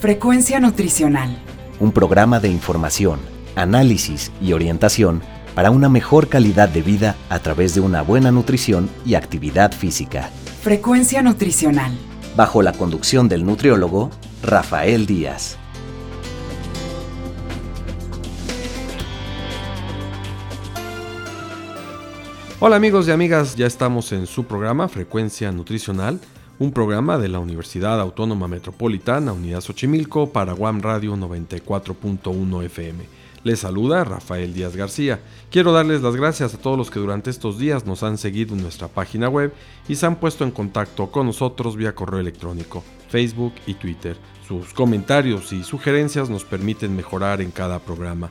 Frecuencia Nutricional. Un programa de información, análisis y orientación para una mejor calidad de vida a través de una buena nutrición y actividad física. Frecuencia Nutricional. Bajo la conducción del nutriólogo Rafael Díaz. Hola amigos y amigas, ya estamos en su programa Frecuencia Nutricional, un programa de la Universidad Autónoma Metropolitana, Unidad Xochimilco, para Guam Radio 94.1 FM. Les saluda Rafael Díaz García. Quiero darles las gracias a todos los que durante estos días nos han seguido en nuestra página web y se han puesto en contacto con nosotros vía correo electrónico, Facebook y Twitter. Sus comentarios y sugerencias nos permiten mejorar en cada programa.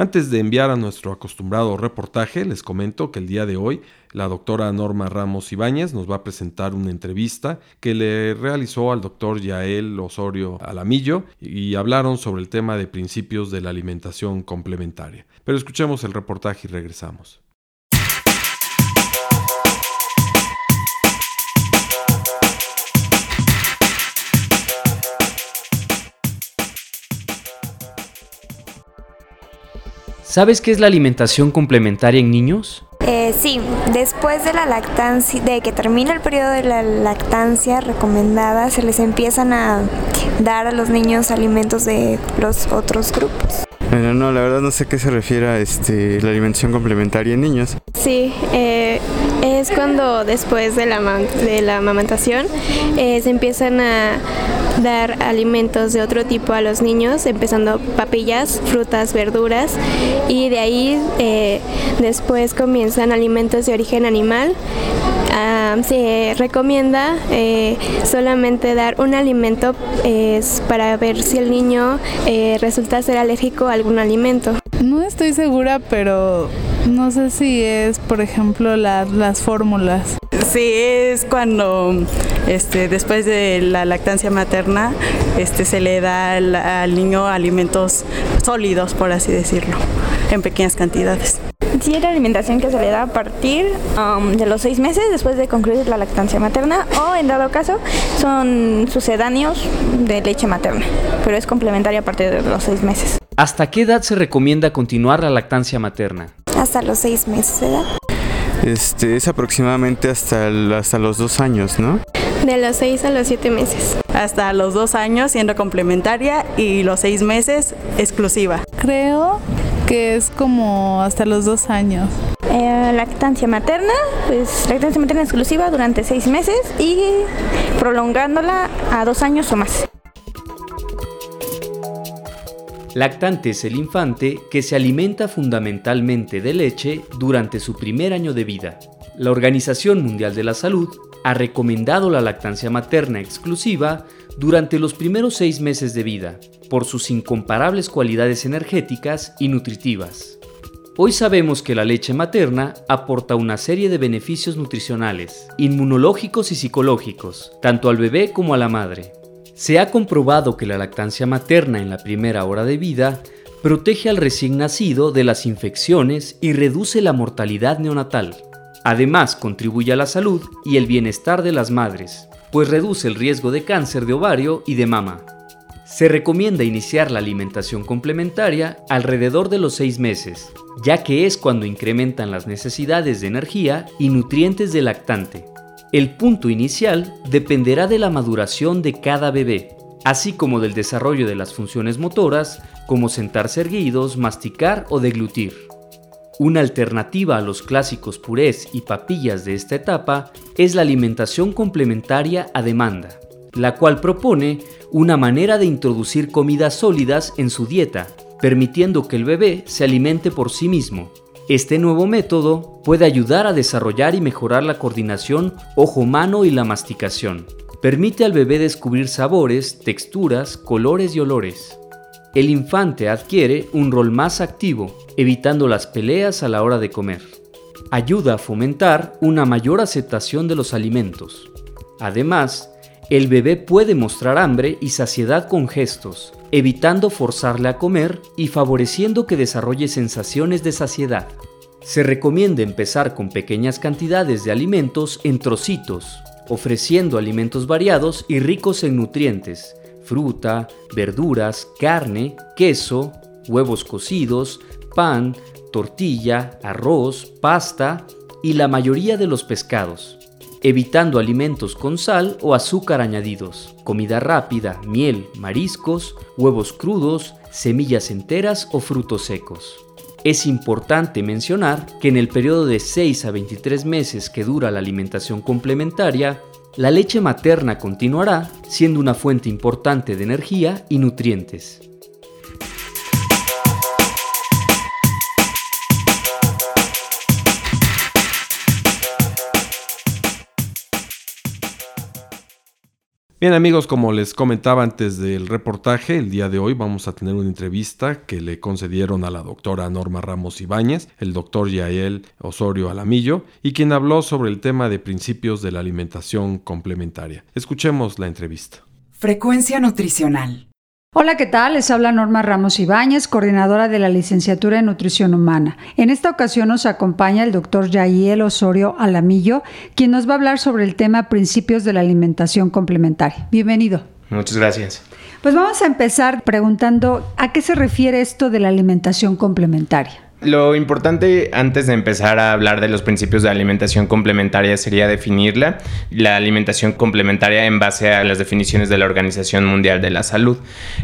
Antes de enviar a nuestro acostumbrado reportaje, les comento que el día de hoy la doctora Norma Ramos Ibáñez nos va a presentar una entrevista que le realizó al doctor Yael Osorio Alamillo y hablaron sobre el tema de principios de la alimentación complementaria. Pero escuchemos el reportaje y regresamos. ¿Sabes qué es la alimentación complementaria en niños? Eh, sí, después de la lactancia, de que termina el periodo de la lactancia recomendada, se les empiezan a dar a los niños alimentos de los otros grupos. Bueno, no, la verdad no sé qué se refiere a este, la alimentación complementaria en niños. Sí, eh, es cuando después de la, de la amamantación eh, se empiezan a dar alimentos de otro tipo a los niños, empezando papillas, frutas, verduras y de ahí eh, después comienzan alimentos de origen animal. Ah, se recomienda eh, solamente dar un alimento para ver si el niño resulta ser alérgico a algún alimento. No estoy segura, pero no sé si es, por ejemplo, las fórmulas. Sí, es cuando este, después de la lactancia materna este, se le da al, niño alimentos sólidos, por así decirlo, en pequeñas cantidades. Sí, es la alimentación que se le da a partir um, de los seis meses después de concluir la lactancia materna o en dado caso son sucedáneos de leche materna, pero es complementaria a partir de los seis meses. ¿Hasta qué edad se recomienda continuar la lactancia materna? Hasta los seis meses de edad. Este, es aproximadamente hasta, hasta los dos años, ¿no? De los seis a los siete meses. Hasta los dos años siendo complementaria y los seis meses exclusiva. Creo que es como hasta los dos años. Eh, lactancia materna, pues lactancia materna exclusiva durante seis meses y prolongándola a dos años o más. Lactante es el infante que se alimenta fundamentalmente de leche durante su primer año de vida. La Organización Mundial de la Salud ha recomendado la lactancia materna exclusiva durante los primeros seis meses de vida, por sus incomparables cualidades energéticas y nutritivas. Hoy sabemos que la leche materna aporta una serie de beneficios nutricionales, inmunológicos y psicológicos, tanto al bebé como a la madre. Se ha comprobado que la lactancia materna en la primera hora de vida protege al recién nacido de las infecciones y reduce la mortalidad neonatal. Además, contribuye a la salud y el bienestar de las madres, pues reduce el riesgo de cáncer de ovario y de mama. Se recomienda iniciar la alimentación complementaria alrededor de los seis meses, ya que es cuando incrementan las necesidades de energía y nutrientes del lactante. El punto inicial dependerá de la maduración de cada bebé, así como del desarrollo de las funciones motoras, como sentarse erguidos, masticar o deglutir. Una alternativa a los clásicos purés y papillas de esta etapa es la alimentación complementaria a demanda, la cual propone una manera de introducir comidas sólidas en su dieta, permitiendo que el bebé se alimente por sí mismo, este nuevo método puede ayudar a desarrollar y mejorar la coordinación ojo-mano y la masticación. Permite al bebé descubrir sabores, texturas, colores y olores. El infante adquiere un rol más activo, evitando las peleas a la hora de comer. Ayuda a fomentar una mayor aceptación de los alimentos. Además, El bebé puede mostrar hambre y saciedad con gestos, evitando forzarle a comer y favoreciendo que desarrolle sensaciones de saciedad. Se recomienda empezar con pequeñas cantidades de alimentos en trocitos, ofreciendo alimentos variados y ricos en nutrientes, fruta, verduras, carne, queso, huevos cocidos, pan, tortilla, arroz, pasta y la mayoría de los pescados, evitando alimentos con sal o azúcar añadidos, comida rápida, miel, mariscos, huevos crudos, semillas enteras o frutos secos. Es importante mencionar que en el periodo de 6 a 23 meses que dura la alimentación complementaria, la leche materna continuará siendo una fuente importante de energía y nutrientes. Bien amigos, como les comentaba antes del reportaje, el día de hoy vamos a tener una entrevista que le concedieron a la doctora Norma Ramos Ibáñez, el doctor Yael Osorio Alamillo, y quien habló sobre el tema de principios de la alimentación complementaria. Escuchemos la entrevista. Frecuencia nutricional. Hola, ¿qué tal? Les habla Norma Ramos Ibáñez, coordinadora de la licenciatura en Nutrición Humana. En esta ocasión nos acompaña el doctor Yael Osorio Alamillo, quien nos va a hablar sobre el tema principios de la alimentación complementaria. Bienvenido. Muchas gracias. Pues vamos a empezar preguntando a qué se refiere esto de la alimentación complementaria. Lo importante antes de empezar a hablar de los principios de alimentación complementaria sería definirla, la alimentación complementaria en base a las definiciones de la Organización Mundial de la Salud.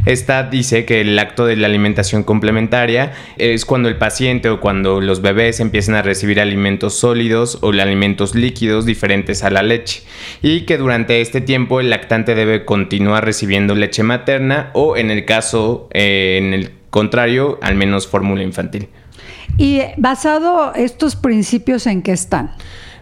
Esta dice que el acto de la alimentación complementaria es cuando el paciente o cuando los bebés empiezan a recibir alimentos sólidos o alimentos líquidos diferentes a la leche y que durante este tiempo el lactante debe continuar recibiendo leche materna o en el caso, eh, en el contrario, al menos fórmula infantil. Y basado estos principios en qué están.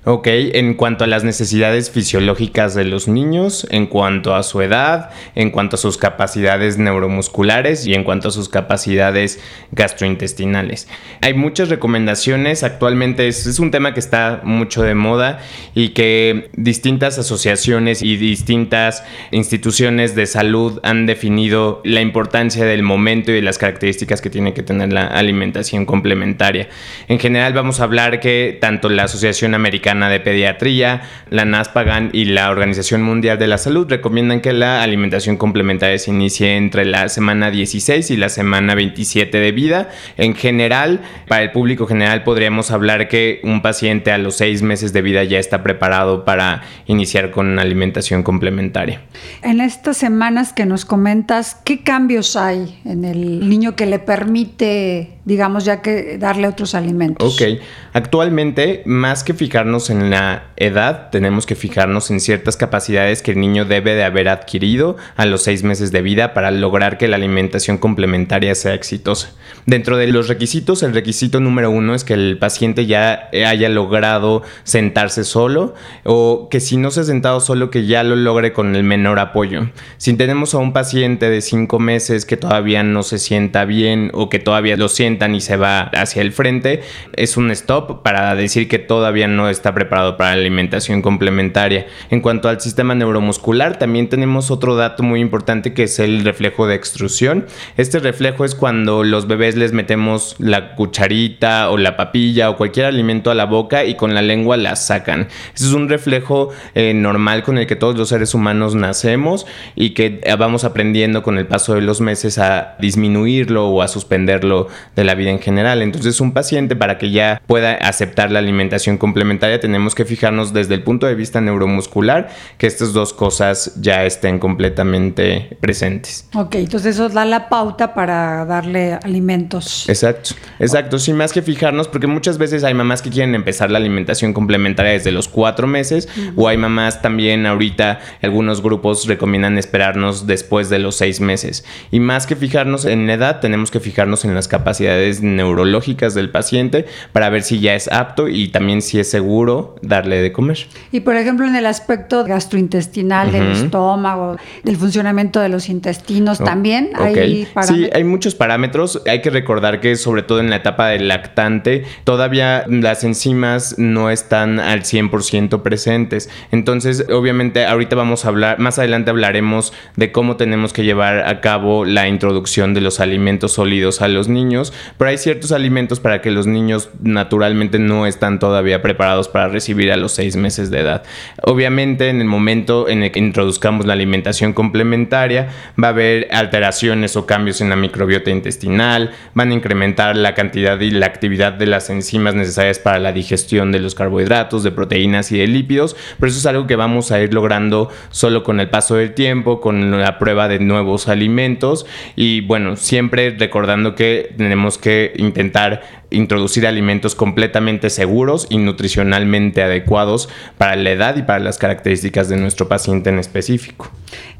Ok, en cuanto a las necesidades fisiológicas de los niños, en cuanto a su edad, en cuanto a sus capacidades neuromusculares y en cuanto a sus capacidades gastrointestinales. Hay muchas recomendaciones, actualmente es, un tema que está mucho de moda y que distintas asociaciones y distintas instituciones de salud han definido la importancia del momento y de las características que tiene que tener la alimentación complementaria. En general vamos a hablar que tanto la Asociación Americana de Pediatría, la NASPAGAN y la Organización Mundial de la Salud recomiendan que la alimentación complementaria se inicie entre la semana 16 y la semana 27 de vida. En general, para el público general podríamos hablar que un paciente a los seis meses de vida ya está preparado para iniciar con una alimentación complementaria. En estas semanas que nos comentas, ¿qué cambios hay en el niño que le permite, digamos, ya que darle otros alimentos? Ok, actualmente, más que fijarnos en la edad, tenemos que fijarnos en ciertas capacidades que el niño debe de haber adquirido a los seis meses de vida para lograr que la alimentación complementaria sea exitosa. Dentro de los requisitos, el requisito número uno es que el paciente ya haya logrado sentarse solo o que si no se ha sentado solo, que ya lo logre con el menor apoyo. Si tenemos a un paciente de cinco meses que todavía no se sienta bien o que todavía lo y se va hacia el frente, es un stop para decir que todavía no está preparado para la alimentación complementaria. En cuanto al sistema neuromuscular, también tenemos otro dato muy importante que es el reflejo de extrusión. Este reflejo es cuando los bebés les metemos la cucharita o la papilla o cualquier alimento a la boca y con la lengua la sacan. Ese es un reflejo eh, normal con el que todos los seres humanos nacemos y que vamos aprendiendo con el paso de los meses a disminuirlo o a suspenderlo de la vida en general. Entonces un paciente para que ya pueda aceptar la alimentación complementaria tenemos que fijarnos desde el punto de vista neuromuscular que estas dos cosas ya estén completamente presentes. Ok, entonces eso da la pauta para darle alimentos. Exacto, exacto. Sin más que fijarnos, porque muchas veces hay mamás que quieren empezar la alimentación complementaria desde los cuatro meses, o hay mamás también ahorita, algunos grupos recomiendan esperarnos después de los seis meses. Y más que fijarnos en edad, tenemos que fijarnos en las capacidades neurológicas del paciente para ver si ya es apto y también si es seguro darle de comer. Y por ejemplo, en el aspecto gastrointestinal del estómago, del funcionamiento de los intestinos, también hay parámetros. Sí, hay muchos parámetros. Hay que recordar que sobre todo en la etapa del lactante, todavía las enzimas no están al 100% presentes. Entonces, obviamente, ahorita vamos a hablar, más adelante hablaremos de cómo tenemos que llevar a cabo la introducción de los alimentos sólidos a los niños, pero hay ciertos alimentos para que los niños naturalmente no están todavía preparados para recibir a los seis meses de edad. Obviamente, en el momento en el que introduzcamos la alimentación complementaria, va a haber alteraciones o cambios en la microbiota intestinal, van a incrementar la cantidad y la actividad de las enzimas necesarias para la digestión de los carbohidratos, de proteínas y de lípidos, pero eso es algo que vamos a ir logrando solo con el paso del tiempo, con la prueba de nuevos alimentos y bueno, siempre recordando que tenemos que intentar introducir alimentos completamente seguros y nutricionalmente adecuados para la edad y para las características de nuestro paciente en específico.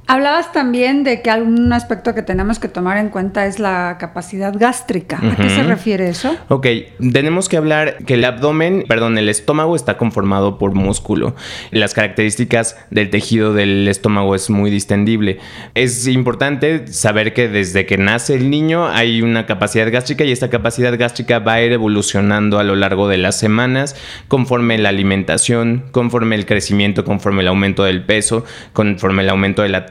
Hablabas también de que algún aspecto que tenemos que tomar en cuenta es la capacidad gástrica. ¿A qué se refiere eso? Ok, tenemos que hablar que el abdomen, perdón, el estómago está conformado por músculo. Las características del tejido del estómago es muy distendible. Es importante saber que desde que nace el niño hay una capacidad gástrica y esta capacidad gástrica va a evolucionando a lo largo de las semanas conforme la alimentación, conforme el crecimiento, conforme el aumento del peso, conforme el aumento de la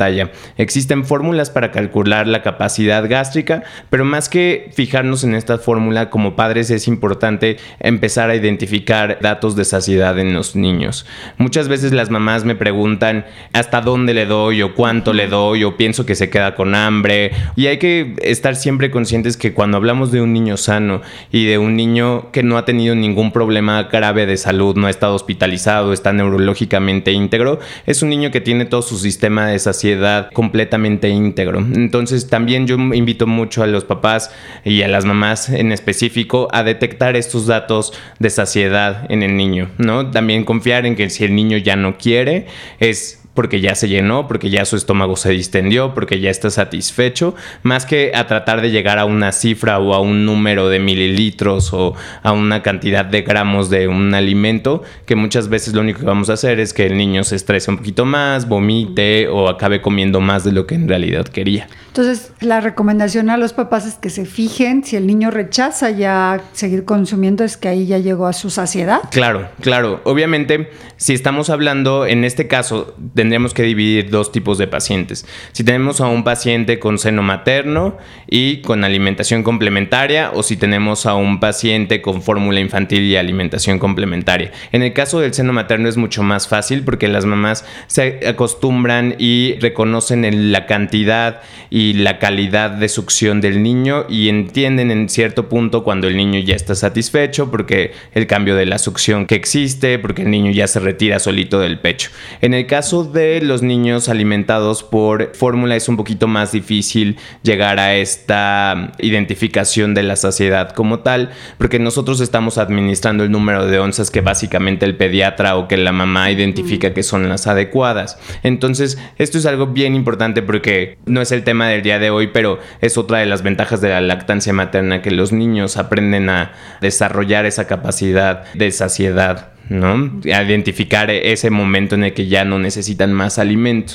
Existen fórmulas para calcular la capacidad gástrica, pero más que fijarnos en esta fórmula como padres es importante empezar a identificar datos de saciedad en los niños. Muchas veces las mamás me preguntan hasta dónde le doy o cuánto le doy o pienso que se queda con hambre y hay que estar siempre conscientes que cuando hablamos de un niño sano y de un niño que no ha tenido ningún problema grave de salud, no ha estado hospitalizado, está neurológicamente íntegro, es un niño que tiene todo su sistema de saciedad completamente íntegro. Entonces también yo invito mucho a los papás y a las mamás en específico a detectar estos datos de saciedad en el niño, ¿no? También confiar en que si el niño ya no quiere es porque ya se llenó, porque ya su estómago se distendió, porque ya está satisfecho, más que a tratar de llegar a una cifra o a un número de mililitros o a una cantidad de gramos de un alimento, que muchas veces lo único que vamos a hacer es que el niño se estrese un poquito más, vomite o acabe comiendo más de lo que en realidad quería. Entonces, la recomendación a los papás es que se fijen si el niño rechaza ya seguir consumiendo, es que ahí ya llegó a su saciedad. Claro, claro. Obviamente, si estamos hablando, en este caso, tendríamos que dividir dos tipos de pacientes. Si tenemos a un paciente con seno materno y con alimentación complementaria, o si tenemos a un paciente con fórmula infantil y alimentación complementaria. En el caso del seno materno es mucho más fácil porque las mamás se acostumbran y reconocen la cantidad y la calidad de succión del niño y entienden en cierto punto cuando el niño ya está satisfecho porque el cambio de la succión que existe, porque el niño ya se retira solito del pecho. En el caso de los niños alimentados por fórmula es un poquito más difícil llegar a esta identificación de la saciedad como tal, porque nosotros estamos administrando el número de onzas que básicamente el pediatra o que la mamá identifica que son las adecuadas. Entonces, esto es algo bien importante porque no es el tema del día de hoy, pero es otra de las ventajas de la lactancia materna, que los niños aprenden a desarrollar esa capacidad de saciedad, ¿no? Identificar ese momento en el que ya no necesitan más alimento.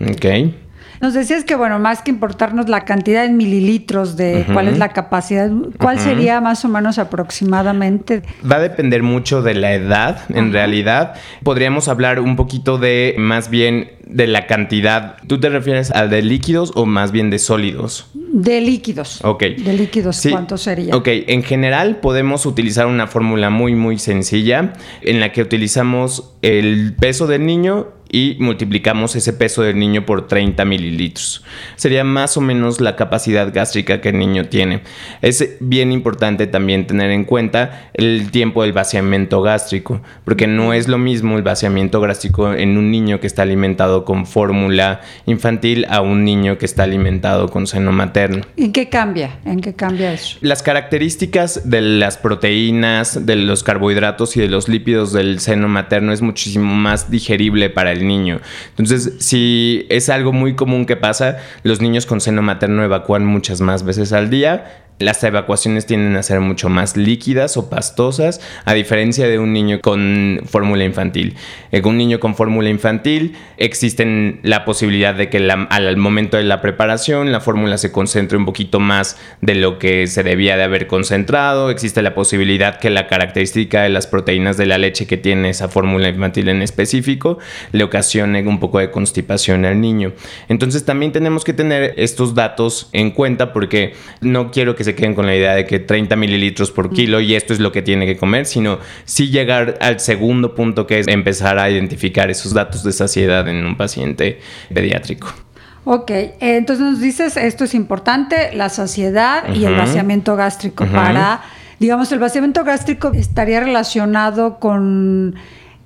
¿Ok? Nos decías que, bueno, más que importarnos la cantidad en mililitros de cuál es la capacidad, ¿cuál sería más o menos aproximadamente? Va a depender mucho de la edad, en realidad. Podríamos hablar un poquito de más bien de la cantidad. ¿Tú te refieres a de líquidos o más bien de sólidos? De líquidos. Ok. De líquidos, ¿cuánto sería? Ok, en general podemos utilizar una fórmula muy, muy sencilla en la que utilizamos el peso del niño y multiplicamos ese peso del niño por 30 mililitros. Sería más o menos la capacidad gástrica que el niño tiene. Es bien importante también tener en cuenta el tiempo del vaciamiento gástrico, porque no es lo mismo el vaciamiento gástrico en un niño que está alimentado con fórmula infantil a un niño que está alimentado con seno materno. ¿En qué cambia? ¿En qué cambia eso? Las características de las proteínas, de los carbohidratos y de los lípidos del seno materno es muchísimo más digerible para niño. Entonces, si es algo muy común que pasa, los niños con seno materno evacúan muchas más veces al día las evacuaciones tienden a ser mucho más líquidas o pastosas, a diferencia de un niño con fórmula infantil. En un niño con fórmula infantil existe la posibilidad de que al momento de la preparación la fórmula se concentre un poquito más de lo que se debía de haber concentrado. Existe la posibilidad que la característica de las proteínas de la leche que tiene esa fórmula infantil en específico le ocasione un poco de constipación al niño. Entonces también tenemos que tener estos datos en cuenta porque no quiero que se queden con la idea de que 30 mililitros por kilo y esto es lo que tiene que comer, sino sí llegar al segundo punto que es empezar a identificar esos datos de saciedad en un paciente pediátrico. Ok, entonces nos dices, esto es importante, la saciedad y el vaciamiento gástrico para, digamos, el vaciamiento gástrico estaría relacionado con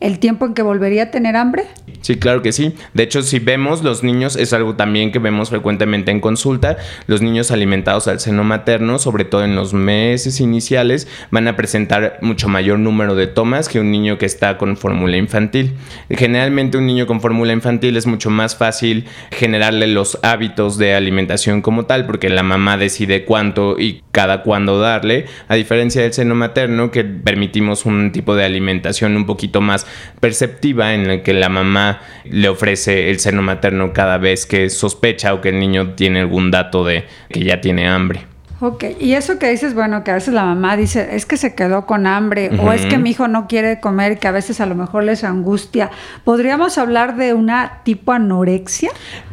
el tiempo en que volvería a tener hambre? Sí, claro que sí. De hecho, si vemos los niños, es algo también que vemos frecuentemente en consulta, los niños alimentados al seno materno, sobre todo en los meses iniciales, van a presentar mucho mayor número de tomas que un niño que está con fórmula infantil. Generalmente un niño con fórmula infantil es mucho más fácil generarle los hábitos de alimentación como tal, porque la mamá decide cuánto y cada cuándo darle, a diferencia del seno materno que permitimos un tipo de alimentación un poquito más perceptiva en la que la mamá le ofrece el seno materno cada vez que sospecha o que el niño tiene algún dato de que ya tiene hambre. Ok, y eso que dices, bueno, que a veces la mamá dice, es que se quedó con hambre o es que mi hijo no quiere comer, que a veces a lo mejor les angustia. ¿Podríamos hablar de una tipo anorexia?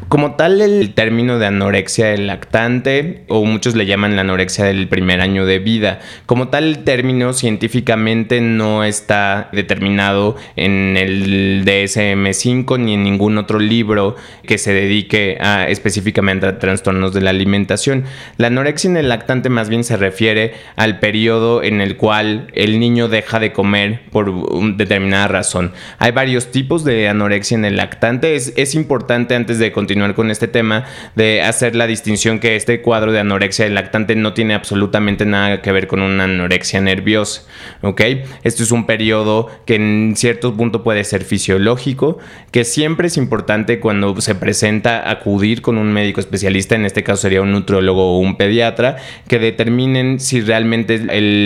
Como tal, el término de anorexia del lactante, o muchos le llaman la anorexia del primer año de vida, como tal el término científicamente no está determinado en el DSM5 ni en ningún otro libro que se dedique a, específicamente a trastornos de la alimentación. La anorexia en el lactante más bien se refiere al periodo en el cual el niño deja de comer por determinada razón. Hay varios tipos de anorexia en el lactante. Es, importante antes de continuar con este tema, de hacer la distinción que este cuadro de anorexia del lactante no tiene absolutamente nada que ver con una anorexia nerviosa, ¿ok? Esto es un periodo que en cierto punto puede ser fisiológico, que siempre es importante cuando se presenta acudir con un médico especialista, en este caso sería un nutriólogo o un pediatra, que determinen si realmente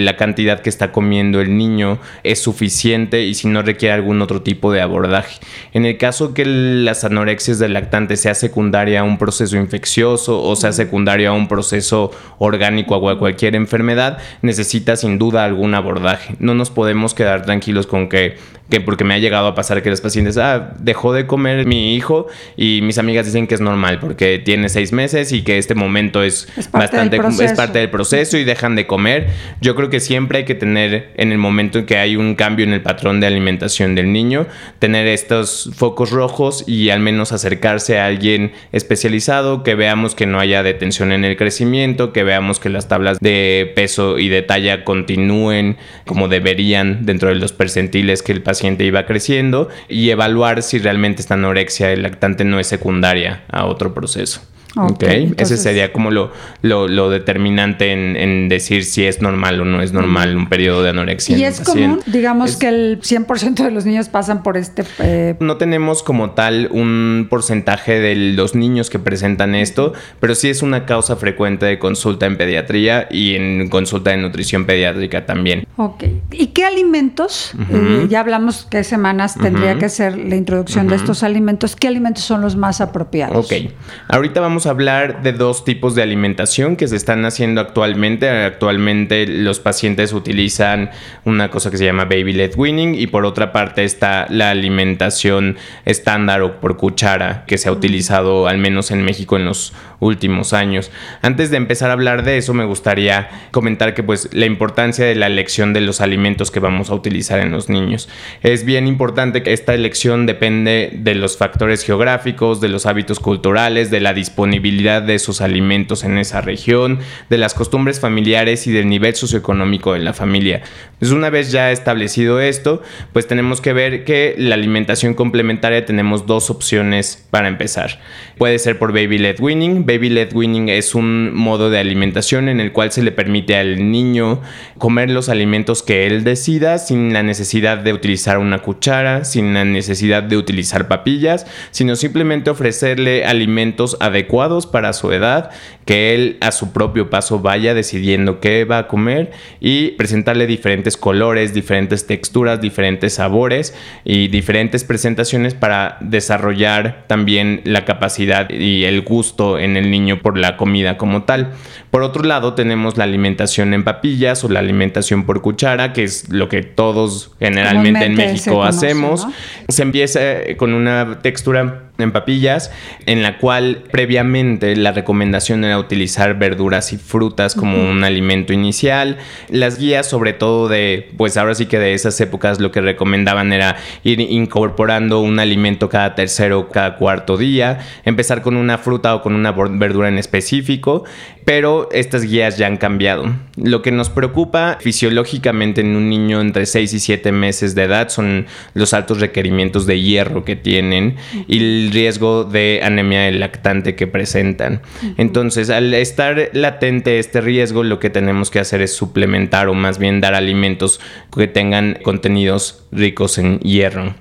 la cantidad que está comiendo el niño es suficiente y si no requiere algún otro tipo de abordaje. En el caso que las anorexias del lactante se secundaria a un proceso infeccioso o sea secundaria a un proceso orgánico o a cualquier enfermedad, necesita sin duda algún abordaje. No nos podemos quedar tranquilos con que que porque me ha llegado a pasar que los pacientes, ah, dejó de comer mi hijo y mis amigas dicen que es normal porque tiene seis meses y que este momento es, bastante, es parte del proceso y dejan de comer. Yo creo que siempre hay que tener en el momento en que hay un cambio en el patrón de alimentación del niño, tener estos focos rojos y al menos acercarse a alguien especializado, que veamos que no haya detención en el crecimiento, que veamos que las tablas de peso y de talla continúen como deberían dentro de los percentiles que el paciente iba creciendo y evaluar si realmente esta anorexia del lactante no es secundaria a otro proceso. Ok, ese sería como lo, lo, determinante en, decir si es normal o no es normal un periodo de anorexia. Y es común, digamos que el 100% de los niños pasan por este... Eh, no tenemos como tal un porcentaje de los niños que presentan esto, pero sí es una causa frecuente de consulta en pediatría y en consulta de nutrición pediátrica también. Ok, ¿y qué alimentos? Eh, ya hablamos qué semanas tendría que ser la introducción de estos alimentos. ¿Qué alimentos son los más apropiados? Ok, ahorita vamos hablar de dos tipos de alimentación que se están haciendo actualmente. Actualmente los pacientes utilizan una cosa que se llama baby led weaning y por otra parte está la alimentación estándar o por cuchara que se ha utilizado al menos en México en los últimos años. Antes de empezar a hablar de eso me gustaría comentar que pues la importancia de la elección de los alimentos que vamos a utilizar en los niños. Es bien importante que esta elección depende de los factores geográficos, de los hábitos culturales, de la disponibilidad de esos alimentos en esa región, de las costumbres familiares y del nivel socioeconómico de la familia. Pues una vez ya establecido esto, pues tenemos que ver que la alimentación complementaria tenemos dos opciones para empezar. Puede ser por baby led weaning. Baby led weaning es un modo de alimentación en el cual se le permite al niño comer los alimentos que él decida sin la necesidad de utilizar una cuchara, sin la necesidad de utilizar papillas, sino simplemente ofrecerle alimentos adecuados para su edad, que él a su propio paso vaya decidiendo qué va a comer y presentarle diferentes colores, diferentes texturas, diferentes sabores y diferentes presentaciones para desarrollar también la capacidad y el gusto en el niño por la comida como tal. Por otro lado, tenemos la alimentación en papillas o la alimentación por cuchara, que es lo que todos generalmente en México hacemos. Se empieza con una textura en papillas, en la cual previamente la recomendación era utilizar verduras y frutas como un alimento inicial. Las guías, sobre todo de, pues ahora sí que de esas épocas, lo que recomendaban era ir incorporando un alimento cada tercero o cada cuarto día, empezar con una fruta o con una verdura en específico, pero estas guías ya han cambiado. Lo que nos preocupa fisiológicamente en un niño entre 6 y 7 meses de edad son los altos requerimientos de hierro que tienen y el riesgo de anemia lactante que presentan. Entonces, al estar latente este riesgo, lo que tenemos que hacer es suplementar o más bien dar alimentos que tengan contenidos ricos en hierro.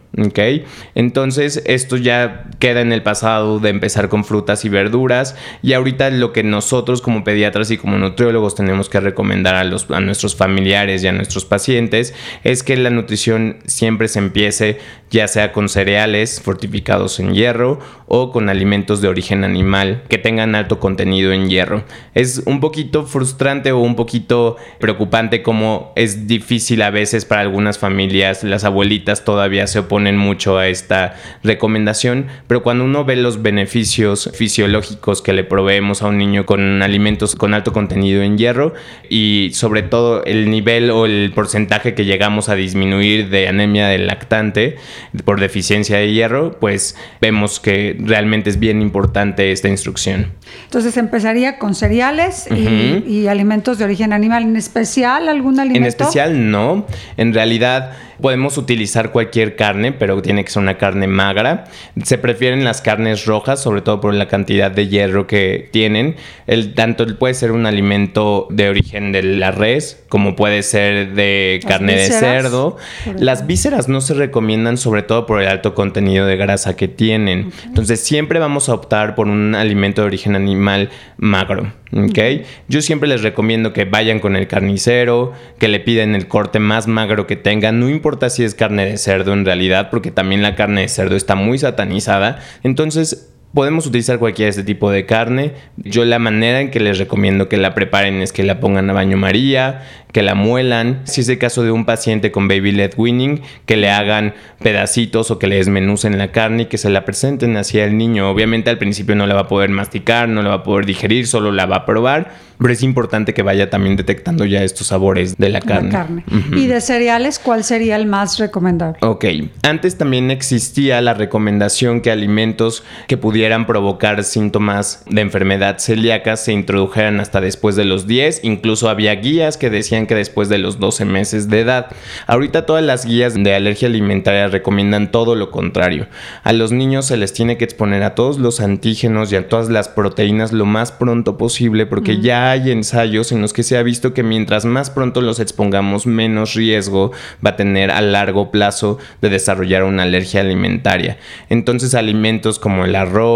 Entonces esto ya queda en el pasado de empezar con frutas y verduras y ahorita lo que nosotros como pediatras y como nutriólogos tenemos que recomendar a, los, a nuestros familiares y a nuestros pacientes es que la nutrición siempre se empiece ya sea con cereales fortificados en hierro o con alimentos de origen animal que tengan alto contenido en hierro. Es un poquito frustrante o un poquito preocupante como es difícil a veces para algunas familias, las abuelitas todavía se oponen mucho a esta recomendación, pero cuando uno ve los beneficios fisiológicos que le proveemos a un niño con alimentos con alto contenido en hierro y sobre todo el nivel o el porcentaje que llegamos a disminuir de anemia del lactante por deficiencia de hierro, pues vemos que realmente es bien importante esta instrucción. Entonces empezaría con cereales y, y alimentos de origen animal, en especial algún alimento. En especial no, en realidad Podemos utilizar cualquier carne, pero tiene que ser una carne magra. Se prefieren las carnes rojas, sobre todo por la cantidad de hierro que tienen. El, tanto puede ser un alimento de origen de la res, como puede ser de carne de cerdo. Las vísceras no se recomiendan, sobre todo por el alto contenido de grasa que tienen. Entonces, siempre vamos a optar por un alimento de origen animal magro. ¿ok? Yo siempre les recomiendo que vayan con el carnicero, que le piden el corte más magro que tengan, no importa si es carne de cerdo en realidad, porque también la carne de cerdo está muy satanizada, entonces Podemos utilizar cualquier este tipo de carne. Yo la manera en que les recomiendo que la preparen es que la pongan a baño María, que la muelan. Si es el caso de un paciente con baby led weaning, que le hagan pedacitos o que le desmenucen la carne y que se la presenten hacia el niño. Obviamente al principio no la va a poder masticar, no la va a poder digerir, solo la va a probar, pero es importante que vaya también detectando ya estos sabores de la carne. ¿Y de cereales cuál sería el más recomendable? Ok, antes también existía la recomendación que alimentos que pudieran provocar síntomas de enfermedad celíaca se introdujeran hasta después de los 10, incluso había guías que decían que después de los 12 meses de edad. Ahorita todas las guías de alergia alimentaria recomiendan todo lo contrario. A los niños se les tiene que exponer a todos los antígenos y a todas las proteínas lo más pronto posible porque ya hay ensayos en los que se ha visto que mientras más pronto los expongamos menos riesgo va a tener a largo plazo de desarrollar una alergia alimentaria. Entonces alimentos como el arroz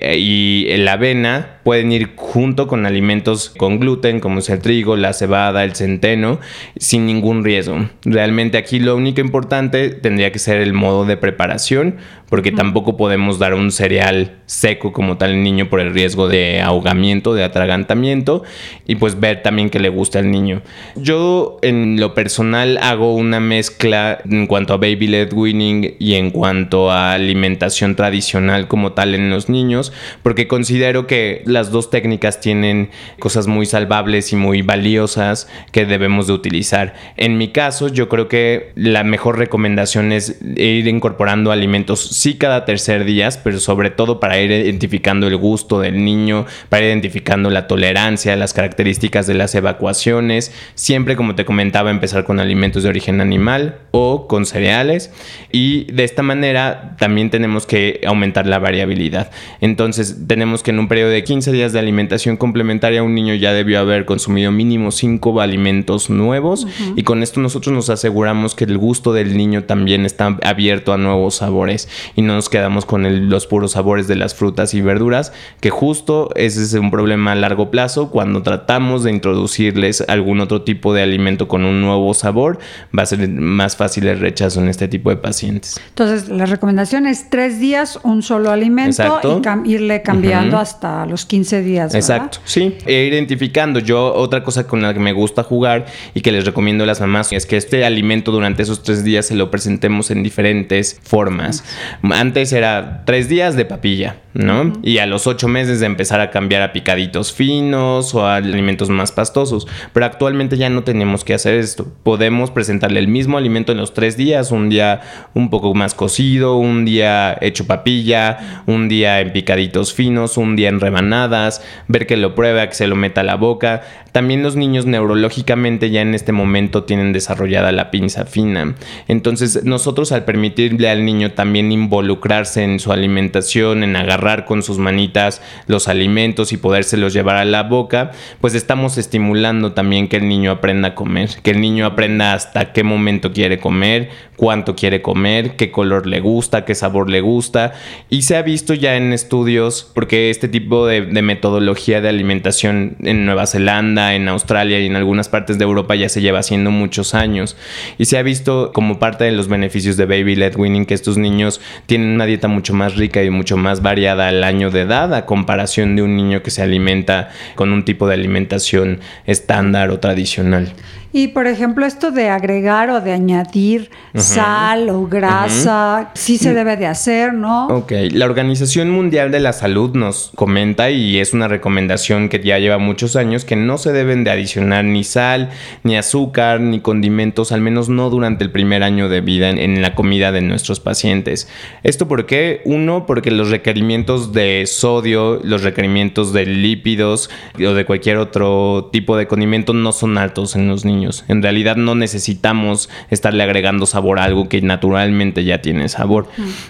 eh, y la avena pueden ir junto con alimentos con gluten como es el trigo, la cebada, el centeno sin ningún riesgo. Realmente aquí lo único importante tendría que ser el modo de preparación, porque tampoco podemos dar un cereal seco como tal al niño por el riesgo de ahogamiento, de atragantamiento, y pues ver también que le gusta al niño. Yo en lo personal hago una mezcla en cuanto a baby led weaning y en cuanto a alimentación tradicional como tal en los niños, porque considero que las dos técnicas tienen cosas muy salvables y muy valiosas que debemos de utilizar. En mi caso, yo creo que la mejor recomendación es ir incorporando alimentos sí cada tercer día, pero sobre todo para ir identificando el gusto del niño, para ir identificando la tolerancia, las características de las evacuaciones, siempre como te comentaba empezar con alimentos de origen animal o con cereales y de esta manera también tenemos que aumentar la variabilidad. Entonces tenemos que en un periodo de 15 días de alimentación complementaria un niño ya debió haber consumido mínimo 5 alimentos nuevos. Y con esto nosotros nos aseguramos que el gusto del niño también está abierto a nuevos sabores. Y no nos quedamos con los puros sabores de las frutas y verduras, que justo ese es un problema a largo plazo. Cuando tratamos de introducirles algún otro tipo de alimento con un nuevo sabor, va a ser más fácil el rechazo en este tipo de pacientes. Entonces, la recomendación es tres días, un solo alimento y irle cambiando hasta los 15 días. Exacto, sí. E identificando. Yo, otra cosa con la que me gusta jugar y que les recomiendo a las mamás es que este alimento durante esos tres días se lo presentemos en diferentes formas. Antes era tres días de papilla, ¿no? Y a los ocho meses de empezar a cambiar a picaditos finos o a alimentos más pastosos. Pero actualmente ya no tenemos que hacer esto. Podemos presentarle el mismo alimento en los tres días, un día un poco más cocido, un día hecho papilla, un día en picaditos finos, un día en rebanadas, ver que lo prueba, que se lo meta a la boca. También los niños neurológicamente ya en este momento tienen desarrollada la pinza fina. Entonces nosotros al permitirle al niño también involucrarse en su alimentación, en agarrar con sus manitas los alimentos y podérselos llevar a la boca, pues estamos estimulando también que el niño aprenda a comer, que el niño aprenda hasta qué momento quiere comer, cuánto quiere comer, qué color le gusta, qué sabor le gusta. Y se ha visto ya en estudios, porque este tipo de, de metodología de alimentación en Nueva Zelanda, en Australia y en algunas partes de Europa ya se lleva haciendo muchos años. Y se ha visto como parte de los beneficios de Baby Led Winning que estos niños tienen una dieta mucho más rica y mucho más variada al año de edad a comparación de un niño que se alimenta con un tipo de alimentación estándar o tradicional. Y por ejemplo, esto de agregar o de añadir sal o grasa, sí se debe de hacer, ¿no? Ok, la Organización Mundial de la Salud nos comenta y es una recomendación que ya lleva muchos años que no se deben de adicionar ni sal, ni azúcar, ni condimentos, al menos no durante el primer año de vida en, la comida de nuestros pacientes. ¿Esto por qué? Uno, porque los requerimientos de sodio, los requerimientos de lípidos o de cualquier otro tipo de condimento no son altos en los niños. En realidad no necesitamos estarle agregando sabor a algo que naturalmente ya tiene sabor.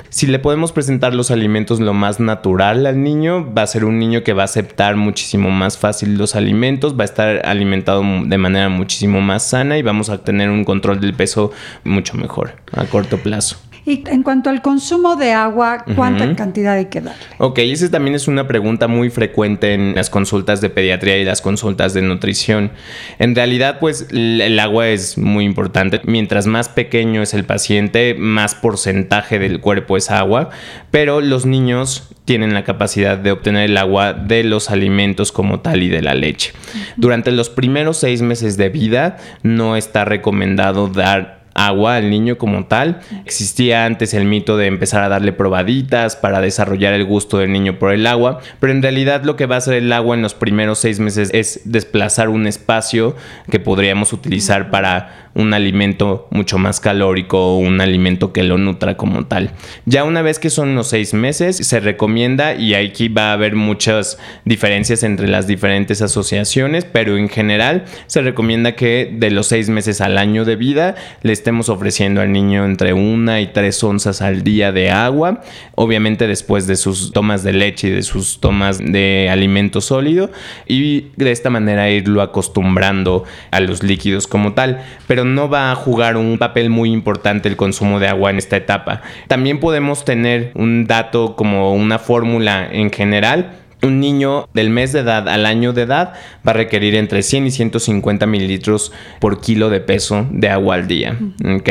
Si le podemos presentar los alimentos lo más natural al niño, va a ser un niño que va a aceptar muchísimo más fácil los alimentos, va a estar alimentado de manera muchísimo más sana y vamos a tener un control del peso mucho mejor a corto plazo. Y en cuanto al consumo de agua, ¿cuánta cantidad hay que dar? Ok, esa también es una pregunta muy frecuente en las consultas de pediatría y las consultas de nutrición. En realidad, pues el agua es muy importante. Mientras más pequeño es el paciente, más porcentaje del cuerpo es agua, pero los niños tienen la capacidad de obtener el agua de los alimentos como tal y de la leche. Durante los primeros seis meses de vida no está recomendado dar agua al niño como tal. Existía antes el mito de empezar a darle probaditas para desarrollar el gusto del niño por el agua, pero en realidad lo que va a hacer el agua en los primeros seis meses es desplazar un espacio que podríamos utilizar para un alimento mucho más calórico o un alimento que lo nutra como tal. Ya una vez que son los seis meses, se recomienda y aquí va a haber muchas diferencias entre las diferentes asociaciones, pero en general se recomienda que de los seis meses al año de vida le estemos ofreciendo al niño entre una y tres onzas al día de agua, obviamente después de sus tomas de leche y de sus tomas de alimento sólido y de esta manera irlo acostumbrando a los líquidos como tal. Pero no va a jugar un papel muy importante el consumo de agua en esta etapa. También podemos tener un dato como una fórmula en general Un niño del mes de edad al año de edad va a requerir entre 100 y 150 mililitros por kilo de peso de agua al día. ¿Ok?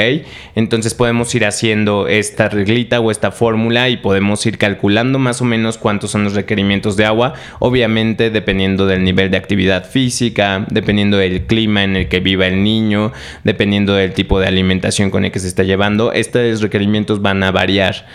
Entonces podemos ir haciendo esta reglita o esta fórmula y podemos ir calculando más o menos cuántos son los requerimientos de agua. Obviamente dependiendo del nivel de actividad física, dependiendo del clima en el que viva el niño, dependiendo del tipo de alimentación con el que se está llevando, estos requerimientos van a variar.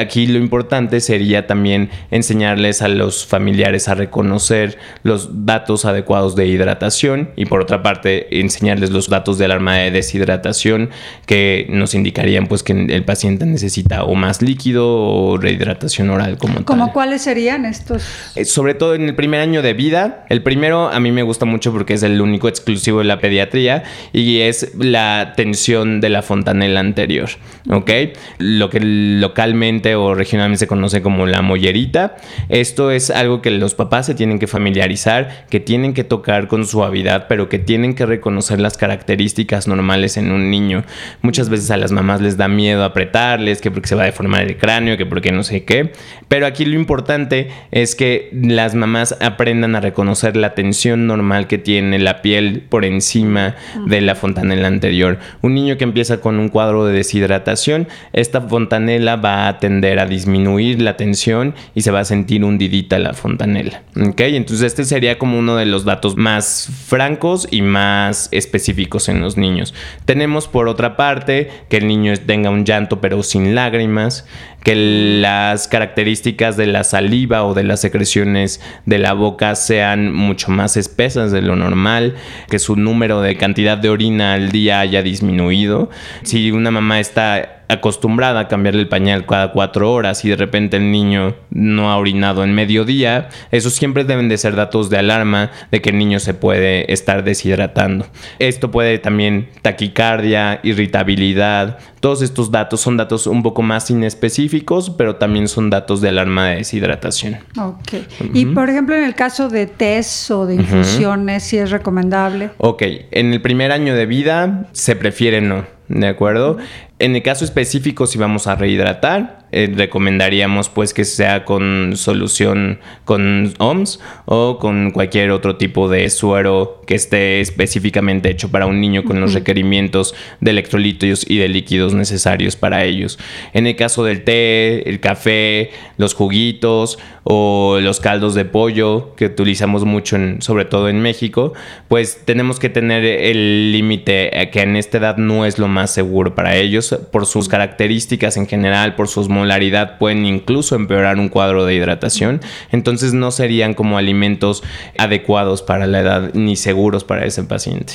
Aquí lo importante sería también enseñarles a los familiares a reconocer los datos adecuados de hidratación y por otra parte enseñarles los datos de alarma de deshidratación que nos indicarían pues que el paciente necesita o más líquido o rehidratación oral como ¿Como cuáles serían estos? Eh, sobre todo en el primer año de vida. El primero a mí me gusta mucho porque es el único exclusivo de la pediatría y es la tensión de la fontanela anterior, ¿ok? Lo que localmente o regionalmente se conoce como la mollerita. Esto es algo algo que los papás se tienen que familiarizar, que tienen que tocar con suavidad, pero que tienen que reconocer las características normales en un niño. Muchas veces a las mamás les da miedo apretarles, que porque se va a deformar el cráneo, que porque no sé qué. Pero aquí lo importante es que las mamás aprendan a reconocer la tensión normal que tiene la piel por encima de la fontanela anterior. Un niño que empieza con un cuadro de deshidratación, esta fontanela va a tender a disminuir la tensión y se va a sentir hundidita la fontanela. ¿Ok? Entonces este sería como uno de los datos más francos y más específicos en los niños. Tenemos por otra parte que el niño tenga un llanto pero sin lágrimas, que las características de la saliva o de las secreciones de la boca sean mucho más espesas de lo normal, que su número de cantidad de orina al día haya disminuido. Si una mamá está acostumbrada a cambiarle el pañal cada cuatro horas y de repente el niño no ha orinado en mediodía, esos siempre deben de ser datos de alarma de que el niño se puede estar deshidratando. Esto puede también taquicardia, irritabilidad, todos estos datos son datos un poco más inespecíficos, pero también son datos de alarma de deshidratación. Ok. Y por ejemplo, en el caso de test o de infusiones, si es recomendable. Ok, en el primer año de vida se prefiere no. ¿De acuerdo? En el caso específico, si vamos a rehidratar, eh, recomendaríamos pues que sea con solución con OMS o con cualquier otro tipo de suero que esté específicamente hecho para un niño con los requerimientos de electrolitos y de líquidos necesarios para ellos. En el caso del té, el café, los juguitos o los caldos de pollo que utilizamos mucho en, sobre todo en México, pues tenemos que tener el límite que en esta edad no es lo más seguro para ellos por sus características en general, por su osmolaridad, pueden incluso empeorar un cuadro de hidratación. Entonces no serían como alimentos adecuados para la edad ni seguros para ese paciente.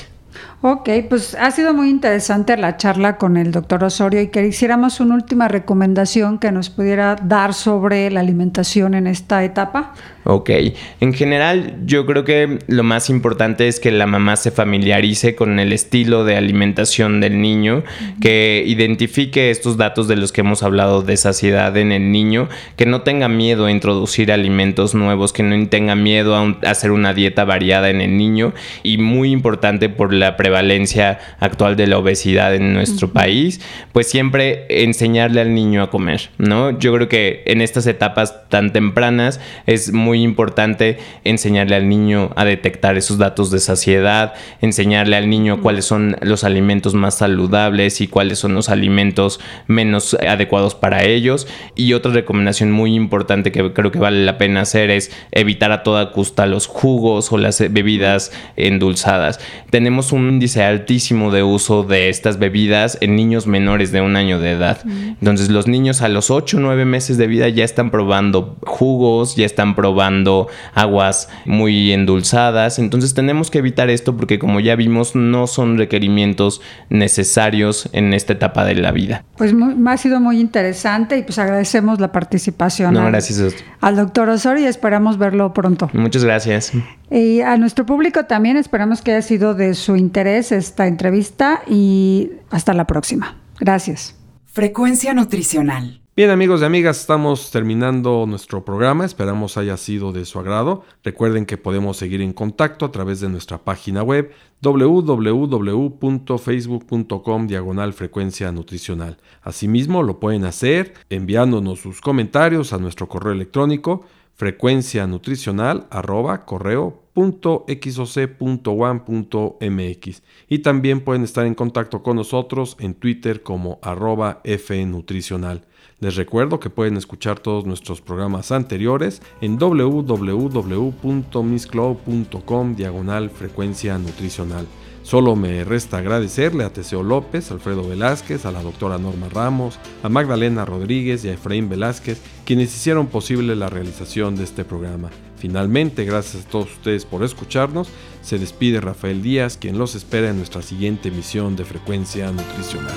Ok, pues ha sido muy interesante la charla con el doctor Osorio y que hiciéramos una última recomendación que nos pudiera dar sobre la alimentación en esta etapa. Ok, en general yo creo que lo más importante es que la mamá se familiarice con el estilo de alimentación del niño, que identifique estos datos de los que hemos hablado de saciedad en el niño, que no tenga miedo a introducir alimentos nuevos, que no tenga miedo a, hacer una dieta variada en el niño y muy importante por la prevalencia actual de la obesidad en nuestro país, pues siempre enseñarle al niño a comer, ¿no? Yo creo que en estas etapas tan tempranas es muy muy importante enseñarle al niño a detectar esos datos de saciedad, enseñarle al niño cuáles son los alimentos más saludables y cuáles son los alimentos menos adecuados para ellos. Y otra recomendación muy importante que creo que vale la pena hacer es evitar a toda costa los jugos o las bebidas endulzadas. Tenemos un índice altísimo de uso de estas bebidas en niños menores de un año de edad. Entonces los niños a los 8 o 9 meses de vida ya están probando jugos, ya están probando aguas muy endulzadas. Entonces tenemos que evitar esto porque como ya vimos no son requerimientos necesarios en esta etapa de la vida. Pues me ha sido muy interesante y pues agradecemos la participación. No, gracias. Al doctor Osorio y esperamos verlo pronto. Muchas gracias. Y a nuestro público también esperamos que haya sido de su interés esta entrevista y hasta la próxima. Gracias. Frecuencia nutricional. Bien amigos y amigas, estamos terminando nuestro programa, esperamos haya sido de su agrado. Recuerden que podemos seguir en contacto a través de nuestra página web www.facebook.com diagonal frecuencia nutricional. Asimismo lo pueden hacer enviándonos sus comentarios a nuestro correo electrónico frecuencia nutricional arroba correo .xoc.1.mx y también pueden estar en contacto con nosotros en Twitter como arroba fnutricional. Les recuerdo que pueden escuchar todos nuestros programas anteriores en www.misscloud.com diagonal frecuencia nutricional. Solo me resta agradecerle a Teseo López, Alfredo Velázquez, a la doctora Norma Ramos, a Magdalena Rodríguez y a Efraín Velázquez, quienes hicieron posible la realización de este programa. Finalmente, gracias a todos ustedes por escucharnos, se despide Rafael Díaz, quien los espera en nuestra siguiente emisión de Frecuencia Nutricional.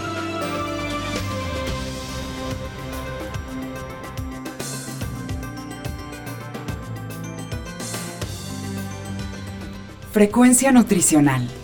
Frecuencia Nutricional.